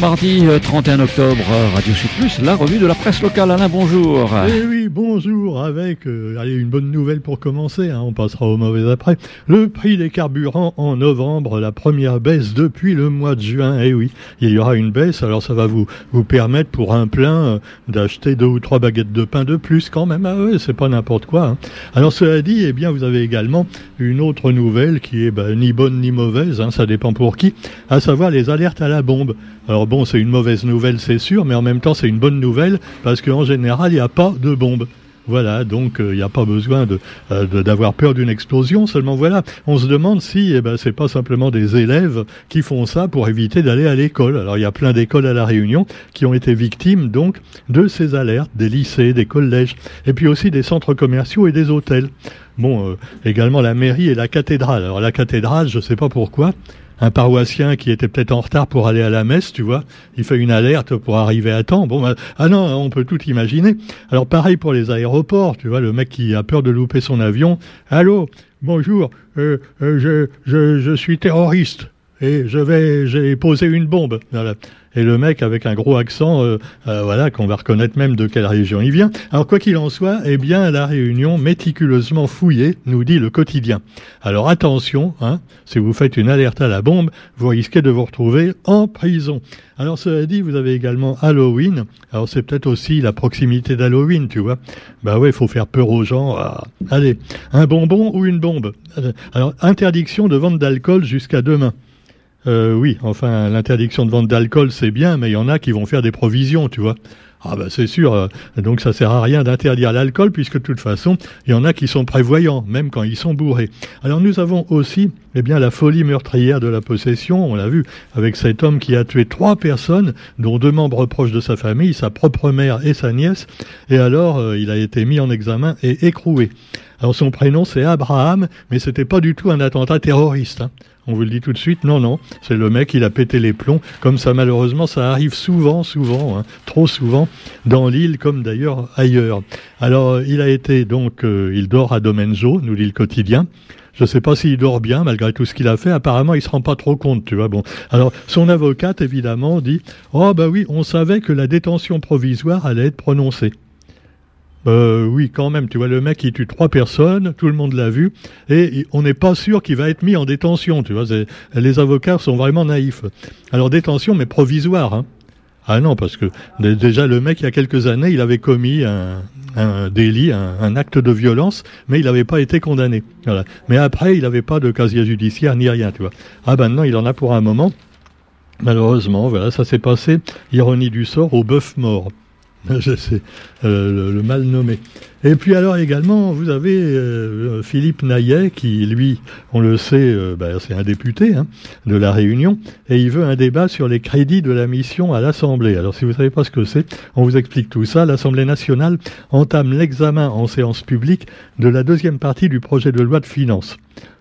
Mardi 31 euh, octobre, euh, Radio Sud Plus, la revue de la presse locale. Alain, bonjour. Eh oui, bonjour. Avec euh, une bonne nouvelle pour commencer, hein, on passera au mauvais après. Le prix des carburants en novembre, la première baisse depuis le mois de juin. Eh oui, il y aura une baisse, alors ça va vous, permettre pour un plein d'acheter deux ou trois baguettes de pain de plus quand même. Ah ouais, c'est pas n'importe quoi. Hein. Alors cela dit, eh bien, vous avez également une autre nouvelle qui est bah, ni bonne ni mauvaise, hein, ça dépend pour qui, à savoir les alertes à la bombe. Alors bon, c'est une mauvaise nouvelle, c'est sûr, mais en même temps, c'est une bonne nouvelle parce qu'en général, il n'y a pas de bombe. Voilà, donc il n'y a pas besoin euh, d'avoir peur d'une explosion. Seulement voilà, on se demande si eh ben, c'est pas simplement des élèves qui font ça pour éviter d'aller à l'école. Alors il y a plein d'écoles à la Réunion qui ont été victimes donc de ces alertes, des lycées, des collèges, et puis aussi des centres commerciaux et des hôtels. Bon, euh, également la mairie et la cathédrale. Alors la cathédrale, je ne sais pas pourquoi, un paroissien qui était peut-être en retard pour aller à la messe, tu vois, il fait une alerte pour arriver à temps. Bon, bah, ah non, on peut tout imaginer. Alors pareil pour les aéroports, tu vois, le mec qui a peur de louper son avion. Allô, bonjour, euh, euh, je, je, je suis terroriste et je vais, j'ai posé une bombe. Et le mec avec un gros accent, euh, euh, voilà, qu'on va reconnaître même de quelle région il vient. Alors quoi qu'il en soit, eh bien la réunion méticuleusement fouillée, nous dit le quotidien. Alors attention, hein, si vous faites une alerte à la bombe, vous risquez de vous retrouver en prison. Alors cela dit, vous avez également Halloween. Alors c'est peut-être aussi la proximité d'Halloween, tu vois. Bah ouais, il faut faire peur aux gens. Ah, allez, un bonbon ou une bombe? Alors interdiction de vente d'alcool jusqu'à demain. Euh, oui, enfin, l'interdiction de vente d'alcool, c'est bien, mais il y en a qui vont faire des provisions, tu vois. Ah ben c'est sûr, euh, donc ça sert à rien d'interdire l'alcool puisque de toute façon, il y en a qui sont prévoyants, même quand ils sont bourrés. Alors nous avons aussi eh bien, la folie meurtrière de la possession, on l'a vu, avec cet homme qui a tué trois personnes, dont deux membres proches de sa famille, sa propre mère et sa nièce, et alors euh, il a été mis en examen et écroué. Alors son prénom c'est Abraham, mais c'était pas du tout un attentat terroriste. Hein. On vous le dit tout de suite, non, non, c'est le mec, il a pété les plombs, comme ça malheureusement, ça arrive souvent, souvent, hein, trop souvent, dans l'île comme d'ailleurs ailleurs. Alors, il a été donc, euh, il dort à Domenzo, nous dit le quotidien. Je ne sais pas s'il dort bien malgré tout ce qu'il a fait. Apparemment, il se rend pas trop compte, tu vois. Bon, alors son avocate évidemment dit, oh bah oui, on savait que la détention provisoire allait être prononcée. Euh, oui, quand même. Tu vois, le mec, il tue trois personnes, tout le monde l'a vu, et on n'est pas sûr qu'il va être mis en détention. Tu vois, les avocats sont vraiment naïfs. Alors détention, mais provisoire. Hein. Ah non, parce que déjà le mec, il y a quelques années, il avait commis un, délit, un, acte de violence, mais il n'avait pas été condamné. Voilà. Mais après, il n'avait pas de casier judiciaire ni rien, tu vois. Ah ben non, il en a pour un moment. Malheureusement, voilà, ça s'est passé, ironie du sort, au bœuf mort. Sais, euh, le, mal nommé. Et puis alors également, vous avez euh, Philippe Naillet, qui lui, on le sait, euh, bah, c'est un député hein, de la Réunion, et il veut un débat sur les crédits de la mission à l'Assemblée. Alors si vous ne savez pas ce que c'est, on vous explique tout ça. L'Assemblée nationale entame l'examen en séance publique de la deuxième partie du projet de loi de finances.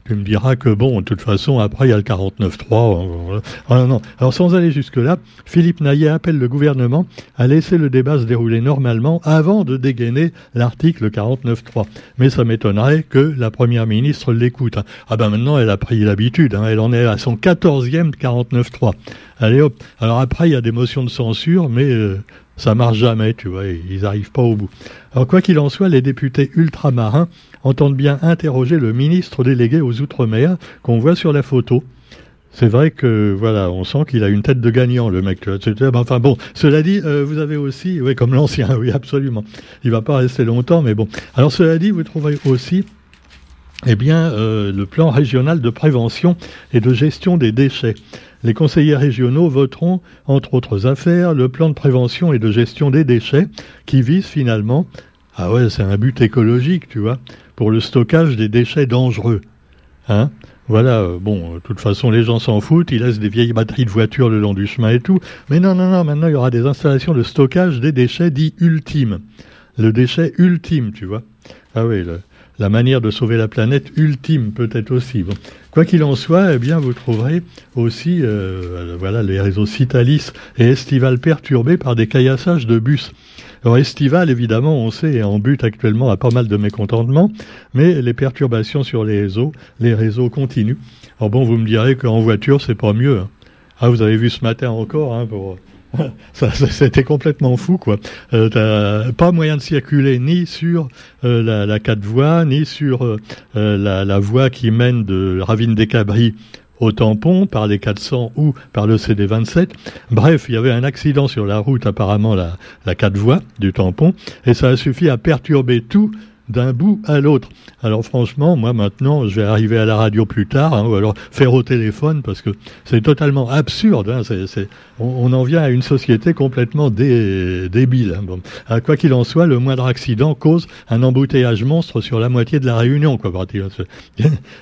Tu me diras que bon, de toute façon, après, il y a le 49-3. Hein, ah, non. Alors, sans aller jusque-là, Philippe Naillet appelle le gouvernement à laisser le débat se dérouler normalement avant de dégainer l'article 49-3. Mais ça m'étonnerait que la première ministre l'écoute. Ah ben maintenant, elle a pris l'habitude. Hein. Elle en est à son 14e 49-3. Allez hop. Alors après, il y a des motions de censure, mais euh, ça marche jamais, tu vois, ils n'arrivent pas au bout. Alors quoi qu'il en soit, les députés ultramarins entendent bien interroger le ministre délégué aux Outre-mer qu'on voit sur la photo. C'est vrai que voilà, on sent qu'il a une tête de gagnant, le mec. Enfin bon, cela dit, euh, vous avez aussi, oui, comme l'ancien, oui, absolument. Il va pas rester longtemps, mais bon. Alors cela dit, vous trouverez aussi, eh bien, euh, le plan régional de prévention et de gestion des déchets. Les conseillers régionaux voteront, entre autres affaires, le plan de prévention et de gestion des déchets, qui vise finalement, ah ouais, c'est un but écologique, tu vois, pour le stockage des déchets dangereux. Hein voilà, euh, bon, toute façon, les gens s'en foutent, ils laissent des vieilles batteries de voitures le long du chemin et tout. Mais non, non, non, maintenant, il y aura des installations de stockage des déchets dits ultimes. Le déchet ultime, tu vois. Ah oui, la manière de sauver la planète ultime, peut-être aussi. Quoi qu'il en soit, eh bien, vous trouverez aussi, euh, voilà, les réseaux Citalis et Estival perturbés par des caillassages de bus. Alors Estival, évidemment, on sait, est en but actuellement à pas mal de mécontentement, mais les perturbations sur les réseaux, les réseaux continuent. Alors bon, vous me direz qu'en voiture, c'est pas mieux. Hein. Ah, vous avez vu ce matin encore, hein. Ça, c'était complètement fou, quoi. Euh, pas moyen de circuler ni sur euh, la, la quatre voies, ni sur euh, la, la, voie qui mène de Ravine des Cabris au tampon par les 400 ou par le CD27. Bref, il y avait un accident sur la route, apparemment la, la 4 voies du tampon, et ça a suffi à perturber tout d'un bout à l'autre. Alors franchement, moi maintenant, je vais arriver à la radio plus tard, hein, ou alors faire au téléphone, parce que c'est totalement absurde. Hein, on, en vient à une société complètement débile. Hein, bon. Ah, quoi qu'il en soit, le moindre accident cause un embouteillage monstre sur la moitié de la Réunion. Quoi,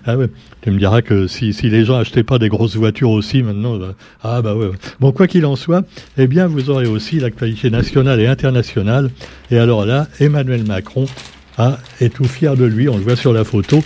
ah. Tu me diras que si, les gens achetaient pas des grosses voitures aussi maintenant, bah, ah bah ouais. Bon, quoi qu'il en soit, eh bien, vous aurez aussi l'actualité nationale et internationale. Et alors là, Emmanuel Macron ah, est tout fier de lui, on le voit sur la photo.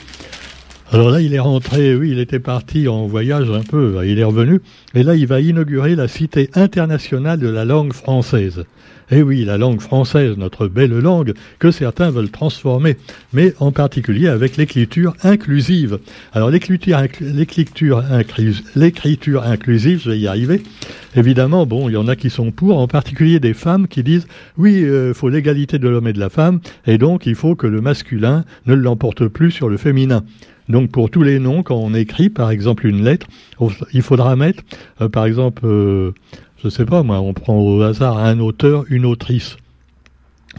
Alors là, il est rentré, oui, il était parti en voyage un peu, il est revenu, et là, il va inaugurer la Cité internationale de la langue française. Eh oui, la langue française, notre belle langue, que certains veulent transformer, mais en particulier avec l'écriture inclusive. Alors l'écriture, inclusive, je vais y arriver. Évidemment, bon, il y en a qui sont pour, en particulier des femmes qui disent oui, il euh, faut l'égalité de l'homme et de la femme, et donc il faut que le masculin ne l'emporte plus sur le féminin. Donc pour tous les noms, quand on écrit par exemple une lettre, il faudra mettre euh, par exemple euh, je sais pas, moi, on prend au hasard un auteur, une autrice.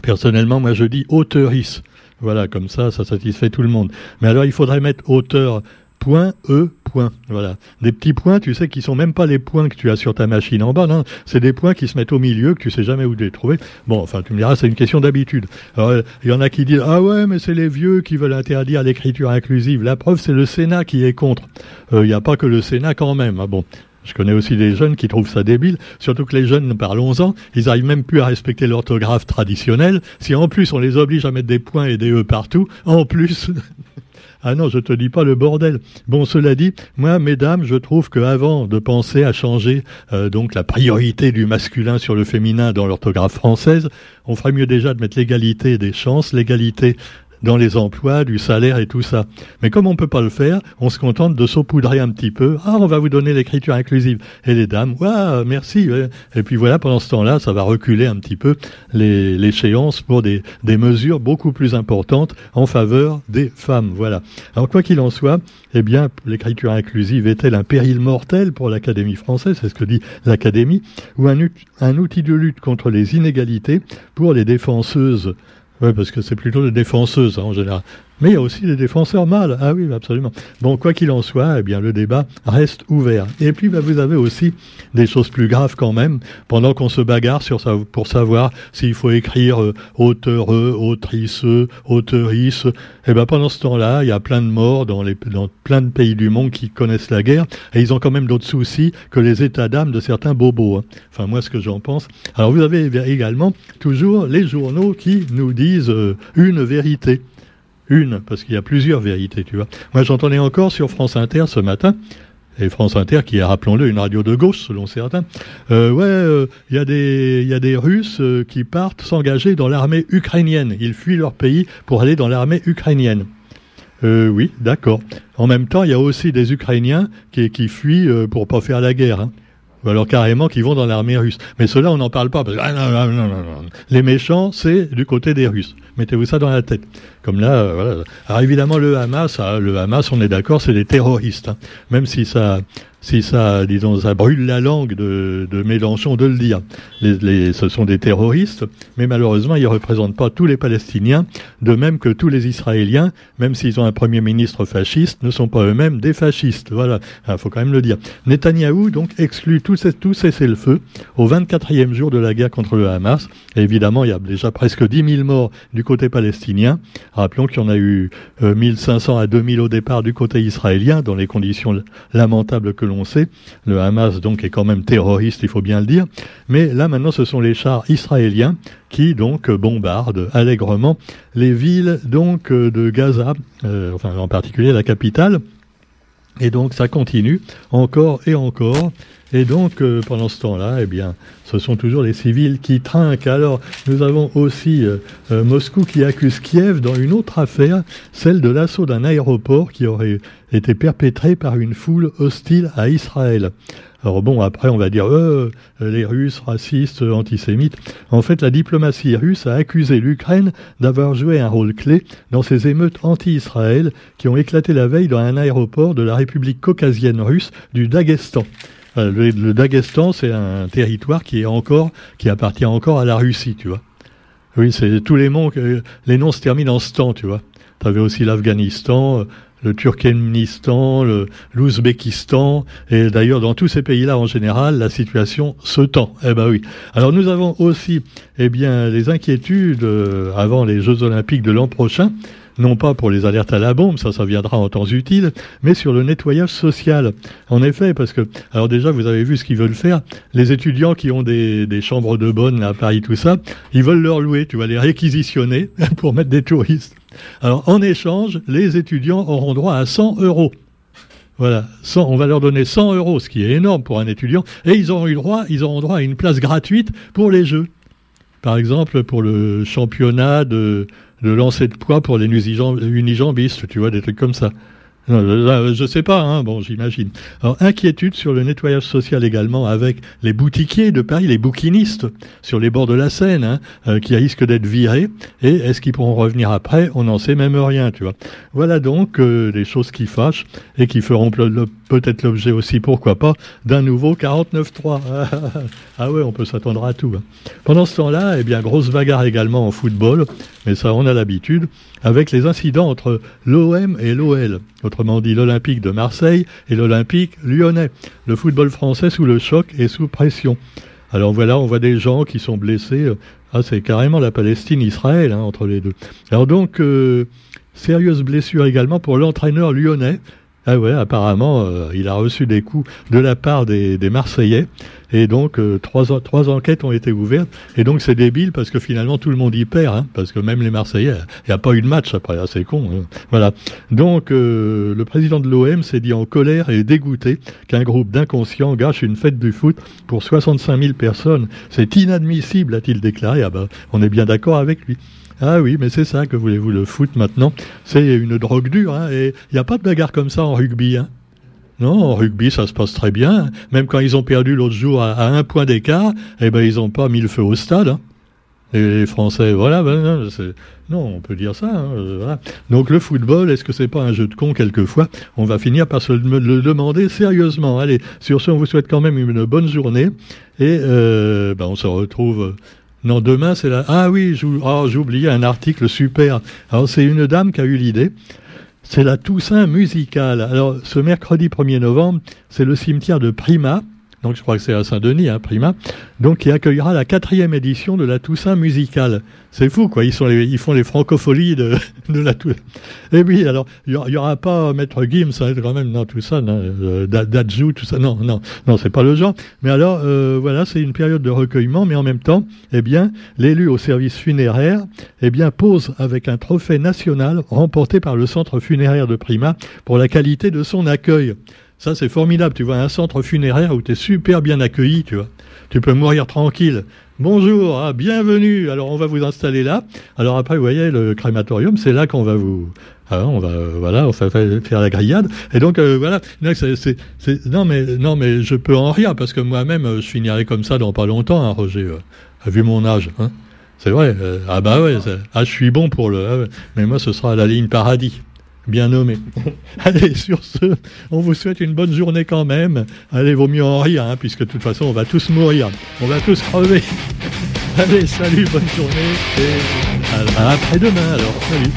Personnellement, moi, je dis auteurice. Voilà, comme ça, ça satisfait tout le monde. Mais alors, il faudrait mettre auteur, point, E, point. Voilà. Des petits points, tu sais, qui sont même pas les points que tu as sur ta machine en bas, non. C'est des points qui se mettent au milieu, que tu sais jamais où les trouver. Bon, enfin, tu me diras, c'est une question d'habitude. il y en a qui disent, ah ouais, mais c'est les vieux qui veulent interdire l'écriture inclusive. La preuve, c'est le Sénat qui est contre. Euh, il n'y a pas que le Sénat quand même. Ah bon. Je connais aussi des jeunes qui trouvent ça débile, surtout que les jeunes, parlons-en, ils arrivent même plus à respecter l'orthographe traditionnelle. Si en plus on les oblige à mettre des points et des E partout, en plus... Ah non, je te dis pas le bordel. Bon, cela dit, moi, mesdames, je trouve que avant de penser à changer euh, donc la priorité du masculin sur le féminin dans l'orthographe française, on ferait mieux déjà de mettre l'égalité des chances, l'égalité dans les emplois, du salaire et tout ça. Mais comme on ne peut pas le faire, on se contente de saupoudrer un petit peu. Ah, on va vous donner l'écriture inclusive. Et les dames, ouais, merci. Et puis voilà, pendant ce temps-là, ça va reculer un petit peu l'échéance pour des, mesures beaucoup plus importantes en faveur des femmes. Voilà. Alors quoi qu'il en soit, eh bien, l'écriture inclusive est-elle un péril mortel pour l'Académie française? C'est ce que dit l'Académie, ou un outil de lutte contre les inégalités pour les défenseuses oui, parce que c'est plutôt des défenseuses hein, en général. Mais il y a aussi des défenseurs mâles. Ah oui, absolument. Bon, quoi qu'il en soit, eh bien, le débat reste ouvert. Et puis, bah, vous avez aussi des choses plus graves quand même, pendant qu'on se bagarre sur pour savoir s'il faut écrire euh, auteur, autrice, auteurice. Et eh ben, pendant ce temps-là, il y a plein de morts dans plein de pays du monde qui connaissent la guerre, et ils ont quand même d'autres soucis que les états d'âme de certains bobos. Hein. Enfin, moi, ce que j'en pense. Alors, vous avez également toujours les journaux qui nous disent euh, une vérité une, parce qu'il y a plusieurs vérités, tu vois. Moi, j'entendais encore sur France Inter ce matin, et France Inter, qui est, rappelons-le, une radio de gauche, selon certains, euh, ouais, euh, il y, a des, y a des Russes euh, qui partent s'engager dans l'armée ukrainienne. Ils fuient leur pays pour aller dans l'armée ukrainienne. Euh, oui, d'accord. En même temps, il y a aussi des Ukrainiens qui, qui fuient pour pas faire la guerre. Hein. Ou alors carrément qui vont dans l'armée russe. Mais cela, on n'en parle pas. Parce que, ah, non, non, non, non, Les méchants, c'est du côté des Russes. Mettez-vous ça dans la tête. Comme là, euh, voilà. Alors évidemment, le Hamas, ah, le Hamas, on est d'accord, c'est des terroristes. Hein. Même si ça, si ça, disons, ça brûle la langue de, de Mélenchon de le dire. Ce sont des terroristes, mais malheureusement, ils ne représentent pas tous les Palestiniens, de même que tous les Israéliens, même s'ils ont un Premier ministre fasciste, ne sont pas eux-mêmes des fascistes. Voilà, il ah, faut quand même le dire. Netanyahou, donc, exclut tout, ces, tout cessez-le-feu au 24e jour de la guerre contre le Hamas. Évidemment, il y a déjà presque 10 000 morts du côté palestinien. Rappelons qu'il y en a eu 1500 euh, à 2000 au départ du côté israélien, dans les conditions lamentables que l'on on sait. Le Hamas, donc, est quand même terroriste, il faut bien le dire. Mais là, maintenant, ce sont les chars israéliens qui, donc, bombardent allègrement les villes, donc, de Gaza, euh, enfin, en particulier la capitale. Et donc, ça continue encore et encore. Et donc, euh, pendant ce temps-là, eh bien, ce sont toujours les civils qui trinquent. Alors, nous avons aussi euh, euh, Moscou qui accuse Kiev dans une autre affaire, celle de l'assaut d'un aéroport qui aurait été perpétré par une foule hostile à Israël. Alors bon, après, on va dire, euh, les Russes, racistes, antisémites. En fait, la diplomatie russe a accusé l'Ukraine d'avoir joué un rôle clé dans ces émeutes anti-Israël qui ont éclaté la veille dans un aéroport de la République caucasienne russe du Daghestan. Euh, le, Daghestan, c'est un territoire qui est encore, qui appartient encore à la Russie, tu vois. Oui, c'est tous les noms, les noms se terminent en stan, tu vois. Tu avais aussi l'Afghanistan, le Turkménistan, l'Ouzbékistan, et d'ailleurs dans tous ces pays-là en général, la situation se tend. Eh ben oui. Alors nous avons aussi, eh bien, les inquiétudes euh, avant les Jeux Olympiques de l'an prochain non pas pour les alertes à la bombe, ça, ça viendra en temps utile, mais sur le nettoyage social. En effet, parce que, alors déjà, vous avez vu ce qu'ils veulent faire. Les étudiants qui ont des, chambres de bonne à Paris, tout ça, ils veulent leur louer, tu vas les réquisitionner pour mettre des touristes. Alors, en échange, les étudiants auront droit à 100 euros. Voilà, 100, on va leur donner 100 euros, ce qui est énorme pour un étudiant, et ils auront eu droit, ils auront droit à une place gratuite pour les jeux. Par exemple, pour le championnat de, de lancer de poids pour les unijambistes, tu vois, des trucs comme ça. Je ne sais pas, hein, bon, j'imagine. Alors, inquiétude sur le nettoyage social également avec les boutiquiers de Paris, les bouquinistes sur les bords de la Seine, hein, euh, qui risquent d'être virés. Et est-ce qu'ils pourront revenir après? On n'en sait même rien, tu vois. Voilà donc euh, des choses qui fâchent et qui feront peut-être l'objet aussi, pourquoi pas, d'un nouveau 49-3. ah ouais, on peut s'attendre à tout. Hein. Pendant ce temps-là, eh bien, grosse bagarre également en football, mais ça, on a l'habitude avec les incidents entre l'OM et l'OL, autrement dit l'Olympique de Marseille et l'Olympique lyonnais. Le football français sous le choc et sous pression. Alors voilà, on voit des gens qui sont blessés. Ah, c'est carrément la Palestine-Israël hein, entre les deux. Alors donc, euh, sérieuse blessure également pour l'entraîneur lyonnais ah ouais, apparemment, euh, il a reçu des coups de la part des, Marseillais. Et donc, euh, trois, trois enquêtes ont été ouvertes. Et donc, c'est débile parce que finalement, tout le monde y perd. Hein, parce que même les Marseillais, il n'y a pas eu de match après. Ah, c'est con. Hein. Voilà. Donc, euh, le président de l'OM s'est dit en colère et dégoûté qu'un groupe d'inconscients gâche une fête du foot pour 65 000 personnes. C'est inadmissible, a-t-il déclaré. Ah ben, on est bien d'accord avec lui. Ah oui, mais c'est ça que voulez-vous, le foot maintenant, c'est une drogue dure, hein, et il n'y a pas de bagarre comme ça en rugby. Hein. Non, en rugby, ça se passe très bien. Même quand ils ont perdu l'autre jour à, un point d'écart, eh ben ils n'ont pas mis le feu au stade. Hein. les Français, voilà, ben, non, on peut dire ça. Hein, euh. Donc le football, est-ce que c'est pas un jeu de con quelquefois? On va finir par se le, demander sérieusement. Allez, sur ce, on vous souhaite quand même une bonne journée et euh, ben, on se retrouve non, demain, c'est la... Ah oui, j'ai oublié un article super. Alors, c'est une dame qui a eu l'idée. C'est la Toussaint musicale. Alors, ce mercredi 1er novembre, c'est le cimetière de Prima, donc je crois que c'est à Saint-Denis, hein, Prima, donc qui accueillera la quatrième édition de la Toussaint musicale. C'est fou, quoi. Ils, font les francopholies de, la Toussaint. Et oui, alors, il n'y aura pas Maître Gims, va quand même, tout ça, non, euh, Dadju, tout ça, non, non, non, c'est pas le genre. Mais alors, euh, voilà, c'est une période de recueillement, mais en même temps, eh bien, l'élu au service funéraire, eh bien, pose avec un trophée national remporté par le centre funéraire de Prima pour la qualité de son accueil. Ça, c'est formidable. Tu vois, un centre funéraire où tu es super bien accueilli, tu vois. Tu peux mourir tranquille. Bonjour, ah, bienvenue. Alors, on va vous installer là. Alors après, vous voyez, le crématorium, c'est là qu'on va vous... Ah, on va, voilà, on va faire la grillade. Et donc, euh, voilà. non, mais, non, mais je peux en rire parce que moi-même, euh, je finirai comme ça dans pas longtemps, hein, Roger. Euh, vu mon âge, hein. C'est vrai. ah bah ouais, ah, je suis bon pour le... Ah mais moi, ce sera la ligne paradis. Bien nommé. Allez, sur ce, on vous souhaite une bonne journée quand même. Allez, vaut mieux en rire, hein, puisque de toute façon, on va tous mourir. On va tous crever. Allez, salut, bonne journée. Et à après-demain, alors. Salut.